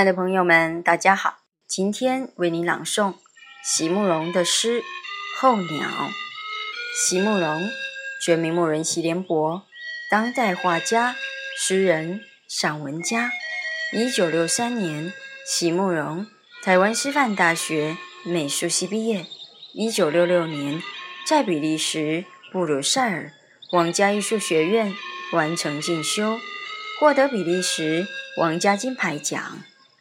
亲爱的朋友们，大家好！今天为您朗诵席慕容的诗《候鸟》。席慕容，全名慕人席联博，当代画家、诗人、散文家。一九六三年，席慕容台湾师范大学美术系毕业。一九六六年，在比利时布鲁塞尔皇家艺术学院完成进修，获得比利时皇家金牌奖。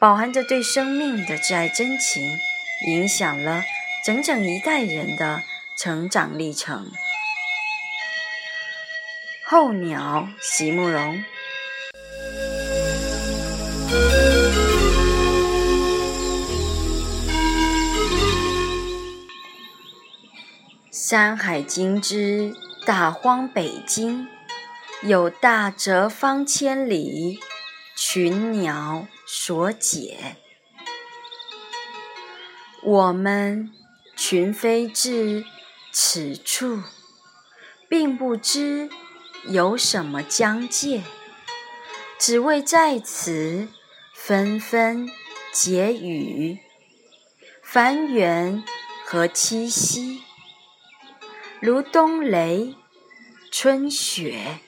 饱含着对生命的挚爱真情，影响了整整一代人的成长历程。候鸟，席慕容。山海经之大荒北经，有大泽方千里，群鸟。所解，我们群飞至此处，并不知有什么疆界，只为在此纷纷结语，繁衍和栖息，如冬雷、春雪，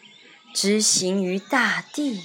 之行于大地。